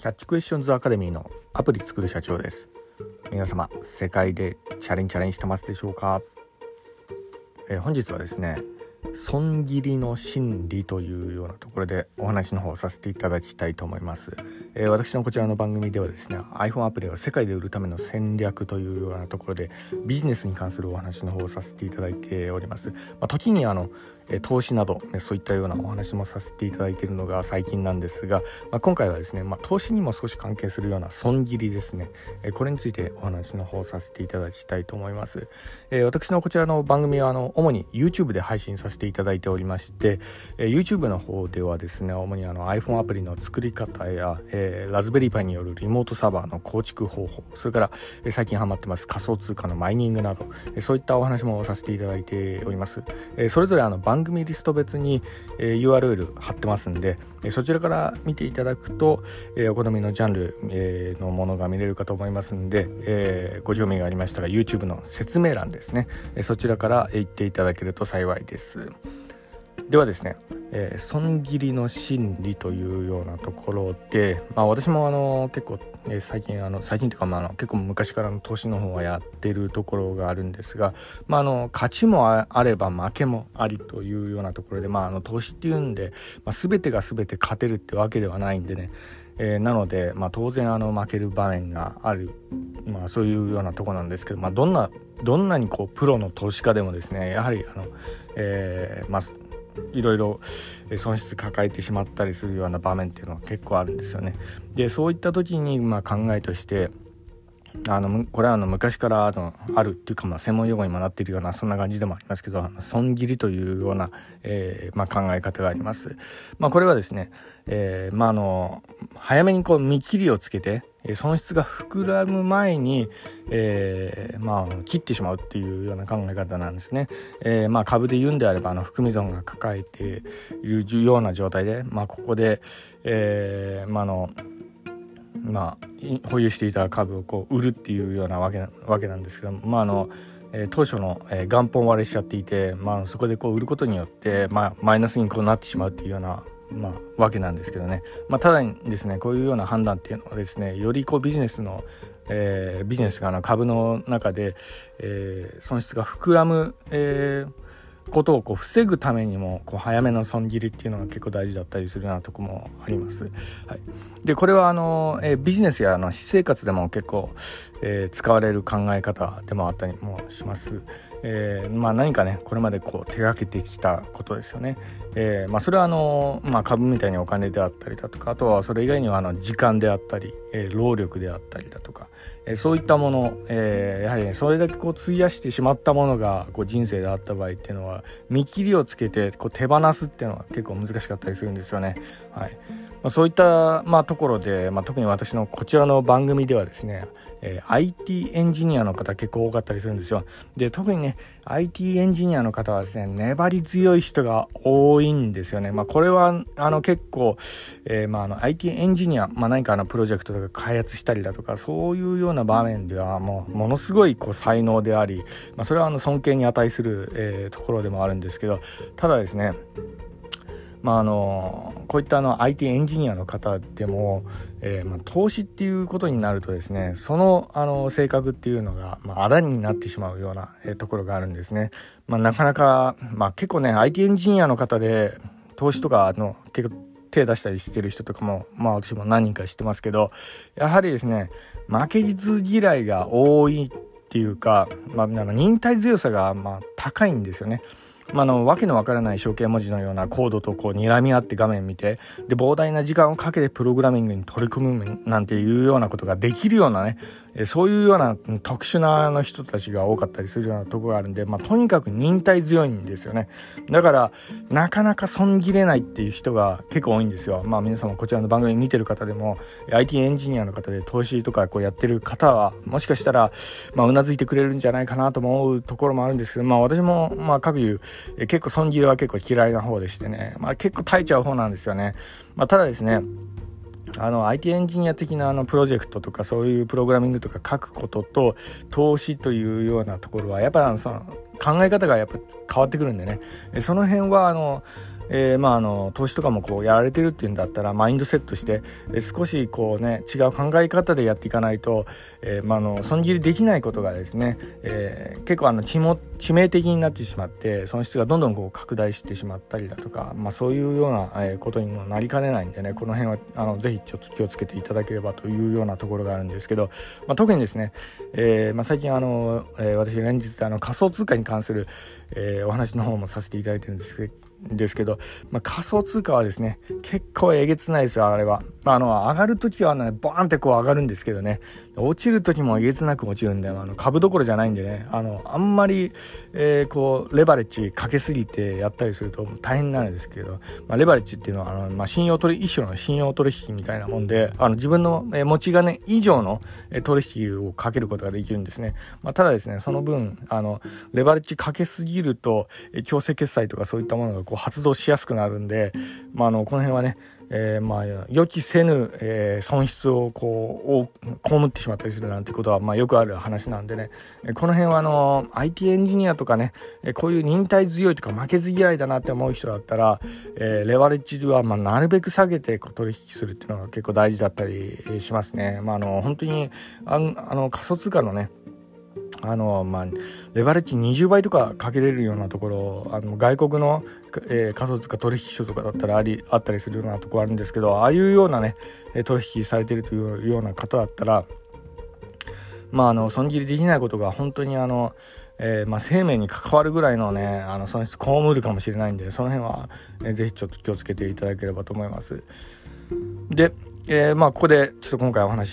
キャッチクエスチョンズアカデミーのアプリ作る社長です。皆様世界でチャレンチャレンしてますでしょうか、えー、本日はですね損切りの心理というようなところでお話の方をさせていただきたいと思います、えー、私のこちらの番組ではですね iPhone アプリを世界で売るための戦略というようなところでビジネスに関するお話の方をさせていただいております、まあ、時にあの投資などそういったようなお話もさせていただいているのが最近なんですが、まあ、今回はですね、まあ、投資にも少し関係するような損切りですね。これについてお話の方させていただきたいと思います、え私のこちらの番組はあの主に YouTube で配信させていただいておりまして、え YouTube の方ではですね主にあの iPhone アプリの作り方や、え、ラズベリーパイによるリモートサーバーの構築方法それから、え最近ハマってます仮想通貨のマイニングなど、えそういったお話もさせていただいております、えそれぞれあの番番組リスト別に、え URL 貼ってますんで、えそちらから見ていただくと、えお好みのジャンル、えのものが見れるかと思いますんで、えご興味がありましたら YouTube の説明欄ですね、えそちらから行っていただけると幸いです。ではですね、えー、損切りの心理というようなところで、まあ、私もあの結構、え、最近あの最近というか、まあ、あの結構昔からの投資の方はやってるところがあるんですが、まあ、あの勝ちもあれば負けもありというようなところで、まあ、あの投資っていうんで、まあ、全てが全て勝てるってわけではないんでね。えー、なので、まあ、当然あの負ける場面がある、まあ、そういうようなとこなんですけど、まあ、どんなどんなにこうプロの投資家でもですねやはりあの、えーまあ、いろいろ損失抱えてしまったりするような場面っていうのは結構あるんですよね。でそういった時にまあ考えとしてあのこれはあの昔からあのあるっていうかまあ専門用語にもなっているようなそんな感じでもありますけど損切りというような、えーまあ、考え方があります。まあ、これはですね、えーまあ、あの早めにこう見切りをつけて損失が膨らむ前に、えー、まあ、切ってしまうっていうような考え方なんですね。えー、まあ、株で言うんであればあの含み損が抱えているような状態で、まあ、ここで、えー、まあのまあ、保有していた株をこう売るっていうようなわけわけなんですけどまああのえ、当初の、え、元本割れしちゃっていて、まあ、そこでこう売ることによって、まあ、マイナスにこうなってしまうっていうような、まあ、わけなんですけどね、まあ、ただにですねこういうような判断っていうのはですねよりこうビジネスの、えー、ビジネスがあの株の中で、えー、損失が膨らむ、えーことをこう防ぐためにもこう早めの損切りっていうのが結構大事だったりするようなとこもあります。はい、でこれはあの、えー、ビジネスやあの私生活でも結構、えー、使われる考え方でもあったりもします。えー、まあ、何かねこれまでこう手がけてきたことですよね。えー、まあ、それはあの、まあ、株みたいにお金であったりだとかあとはそれ以外にはあの時間であったり、えー、労力であったりだとか、えそういったもの、えやはりねそれだけこう費やしてしまったものがこう人生であった場合っていうのは見切りをつけてこう手放すっていうのは結構難しかったりするんですよね。はいまあ、そういった、まあ、ところで、まあ、特に私のこちらの番組ではですね、えー、IT エンジニアの方結構多かったりするんですよ。で特にね IT エンジニアの方はですね粘り強い人が多いんですよね。まあ、これはあの結構、えー、まあ、あの IT エンジニア、まあ、何かあのプロジェクトとか開発したりだとかそういうような場面ではもうものすごいこう才能であり、まあ、それはあの尊敬に値する、えー、ところでもあるんですけどただですねまあ、あのこういったあの IT エンジニアの方でも、えー、まあ、投資っていうことになるとですねそのあの性格っていうのが、まあ、らになってしまうような、えー、ところがあるんですね。まあ、なかなか、まあ、結構ね IT エンジニアの方で投資とかの結構手出したりしてる人とかもまあ私も何人か知ってますけどやはりですね負けず嫌いが多いっていうか、まあ、忍耐強さがまあ高いんですよね。まあ、のわけのわからない象形文字のようなコードとこう睨み合って画面見てで膨大な時間をかけてプログラミングに取り組むなんていうようなことができるようなねそういうような特殊なの人たちが多かったりするようなとこがあるんで、まあ、とにかく忍耐強いんですよね。だからなかなか損切れないっていう人が結構多いんですよ。まあ皆様こちらの番組見てる方でも IT エンジニアの方で投資とかこうやってる方はもしかしたらまあうなずいてくれるんじゃないかなと思うところもあるんですけどまあ私もまあ各有え結構損切りは結構嫌いな方でしてね。まあ結構耐えちゃう方なんですよね。まあただですねあの IT エンジニア的なあのプロジェクトとかそういうプログラミングとか書くことと投資というようなところはやっぱその考え方がやっぱ変わってくるんでね。その辺はあのえー、まあ、あの投資とかもこうやられてるっていうんだったらマインドセットして、えー、少しこうね違う考え方でやっていかないと、えー、まあ、あの損切りできないことがですね、え結構あの致致命的になってしまって損失がどんどんこう拡大してしまったりだとか、まあ、そういうような、えことにもなりかねないんでねこの辺はあのぜひちょっと気をつけていただければというようなところがあるんですけど、まあ、特にですね、えまあ、最近あの、え私連日あの仮想通貨に関する、えお話の方もさせていただいてるんですけどですけど、まあ、仮想通貨はですね結構えげつないですよあれは、まあ、あの上がる時はねボーンってこう上がるんですけどね。落ちる時もえげつなく落ちるんであの株どころじゃないんでね。あのあんまり、えー、こうレバレッジかけすぎてやったりすると大変なんですけど、まあ、レバレッジっていうのはあの、まあ、信用取一種の信用取引みたいなもんであの自分の、え持ち金以上の、え取引をかけることができるんですね、まあ、ただですねその分あのレバレッジかけすぎると、え強制決済とかそういったものがこう発動しやすくなるんで、まあ、あのこの辺はねえー、まあ予期せぬ、えー、損失をこう被ってしまったりするなんてことは、まあ、よくある話なんでねこの辺はあの IT エンジニアとかねこういう忍耐強いとか負けず嫌いだなって思う人だったら、えー、レバレッジはまあなるべく下げて取引するっていうのが結構大事だったりしますね。まあ、あの本当にあの仮想通貨のねあのまあ、レバレッジ20倍とかかけれるようなところあの外国の、えー、仮想通貨取引所とかだったらありあったりするようなところあるんですけどああいうようなね取引されてるというような方だったらまああの損切りできないことが本当にあの、えー、まあ、生命に関わるぐらいのねあの損失被るかもしれないんでその辺は、えー、ぜひちょっと気をつけていただければと思います。でえー、まあここでちょっと今回お話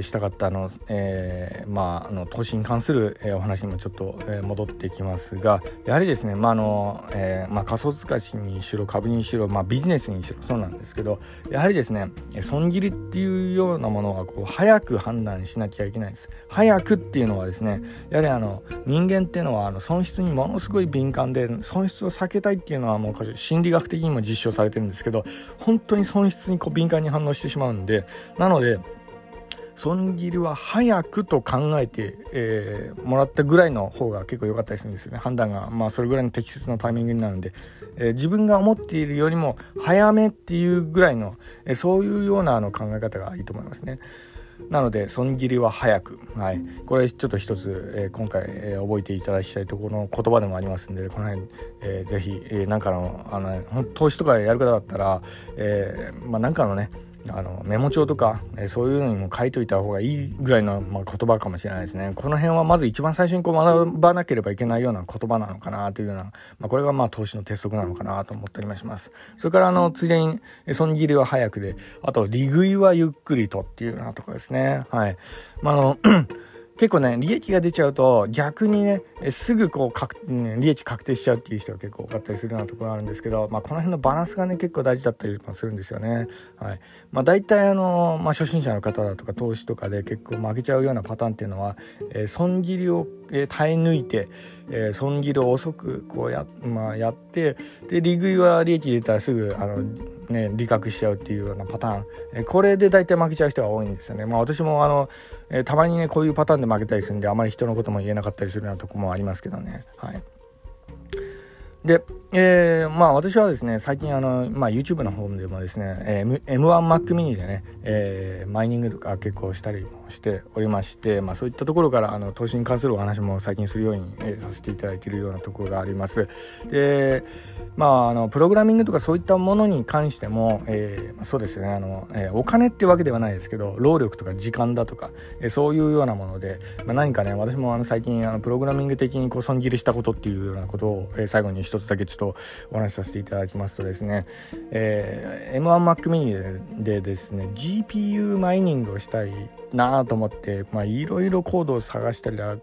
ししたかったあの、えー、まああの投資に関する、お話にもちょっと、戻ってきますがやはりですねまああの、えー、まあ仮想通貨にしろ株にしろまあビジネスにしろそうなんですけどやはりですね損切りっていうようなものはこう早く判断しなきゃいけないです。早くっていうのはですねやはりあの人間っていうのはあの損失にものすごい敏感で損失を避けたいっていうのはもう心理学的にも実証されてるんですけど本当に損失にこう敏感に反応してしまうんでなので損切りは早くと考えて、えー、もらったぐらいの方が結構良かったりするんですよね。判断が、まあ、それぐらいの適切なタイミングになるんで、えー、自分が思っているよりも早めっていうぐらいの、えー、そういうようなあの考え方がいいと思いますね。なので損切りは早く、はい、これちょっと一つ、えー、今回、えー、覚えていただきたいところの言葉でもありますんでこの辺、えー、ぜひ、えー、かのあの、ね、投資とかやる方だったら、えーまあ、かのねあのメモ帳とか、えそういうのにも書いといた方がいいぐらいの、まあ、言葉かもしれないですね。この辺はまず一番最初にこう学ばなければいけないような言葉なのかなというような、まあ、これがまあ投資の鉄則なのかなと思ったりもします。それからあのついでに損切りは早くで、あと利食いはゆっくりとっていうようなところですね。はい。まあ、あの結構ね利益が出ちゃうと逆にねすぐこうか、利益確定しちゃうっていう人が結構多かったりするようなところあるんですけど、まあ、この辺のバランスがね結構大事だったりもするんですよね。はいまあ、大体あの、まあ、初心者の方だとか投資とかで結構負けちゃうようなパターンっていうのは、えー、損切りを、えー、耐え抜いて、えー、損切りを遅くこうや,、まあ、やってで利食いは利益出たらすぐあの、ね、利確しちゃうっていうようなパターン、え、これで大体負けちゃう人が多いんですよね。まあ、私もあの、え、たまにねこういうパターンで負けたりするんであまり人のことも言えなかったりするようなとこもありますけどね。はいで、えー、まあ私はですね、最近あの、まあ YouTube の方でもですね、えー、M1Mac mini でね、えー、マイニングとか結構したりもしておりまして、まあそういったところからあの投資に関するお話も最近するように、えー、させていただいているようなところがあります。で、まああの、プログラミングとかそういったものに関しても、えー、そうですよね、あの、えー、お金ってわけではないですけど、労力とか時間だとか、えー、そういうようなもので、まあ、何かね、私もあの最近あのプログラミング的にこう損切りしたことっていうようなことを、えー、最後に一つだけちょっとお話しさせていただきますとですね、えー、M1Mac mini でですね GPU マイニングをしたいなと思っていろいろコードを探したりだ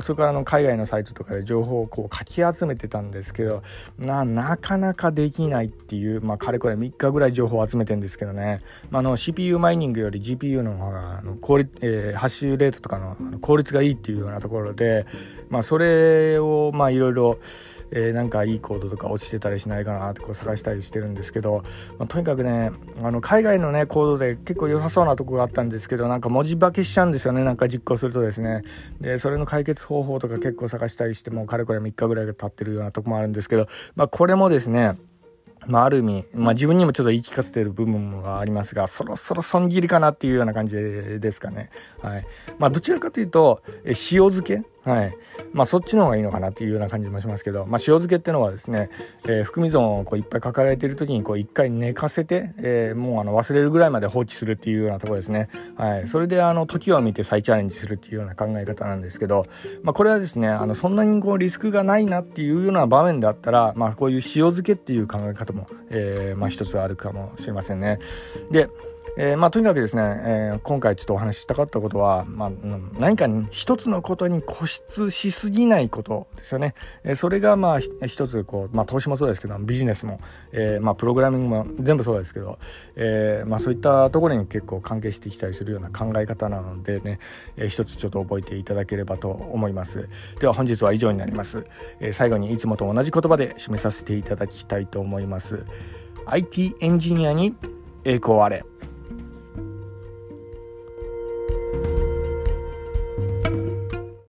それからの海外のサイトとかで情報をこうかき集めてたんですけどななかなかできないっていう、まあ、かれこれ3日ぐらい情報を集めてんですけどね、まあ、の CPU マイニングより GPU の方があの効率、えー、ハッシュレートとかの効率がいいっていうようなところで、まあ、それをいろいろえー、なんかいいコードとか落ちてたりしないかなってこう探したりしてるんですけど、まあ、とにかくねあの海外のねコードで結構良さそうなとこがあったんですけどなんか文字化けしちゃうんですよねなんか実行するとですねでそれの解決方法とか結構探したりしてもかれこれ3日ぐらいが経ってるようなとこもあるんですけど、まあ、これもですねまあ、ある意味、まあ、自分にもちょっと言い聞かせてる部分がありますが、そろそろ損切りかなっていうような感じですかね。はい。まあ、どちらかというと、塩漬けはい。まあ、そっちの方がいいのかなっていうような感じもしますけど、まあ、塩漬けっていうのはですね、えー、含み損をこういっぱいかかられている時に、こう、一回寝かせて、えー、もうあの、忘れるぐらいまで放置するっていうようなところですね。はい。それで、あの、時を見て再チャレンジするっていうような考え方なんですけど、まあ、これはですね、あの、そんなにこう、リスクがないなっていうような場面であったら、まあ、こういう塩漬けっていう考え方も、えー、まあ、一つあるかもしれませんね。で、えー、まあ、とにかくですね、えー、今回ちょっとお話ししたかったことは、まあ、何か一つのことに固執しすぎないことですよね。えー、それがまあ一つこう、まあ、投資もそうですけどビジネスも、えまあ、プログラミングも全部そうですけど、えまあ、そういったところに結構関係してきたりするような考え方なのでね、えー、一つちょっと覚えていただければと思います。では本日は以上になります。え最後にいつもと同じ言葉で締めさせていただきたいと思います。IT エンジニアに栄光あれ。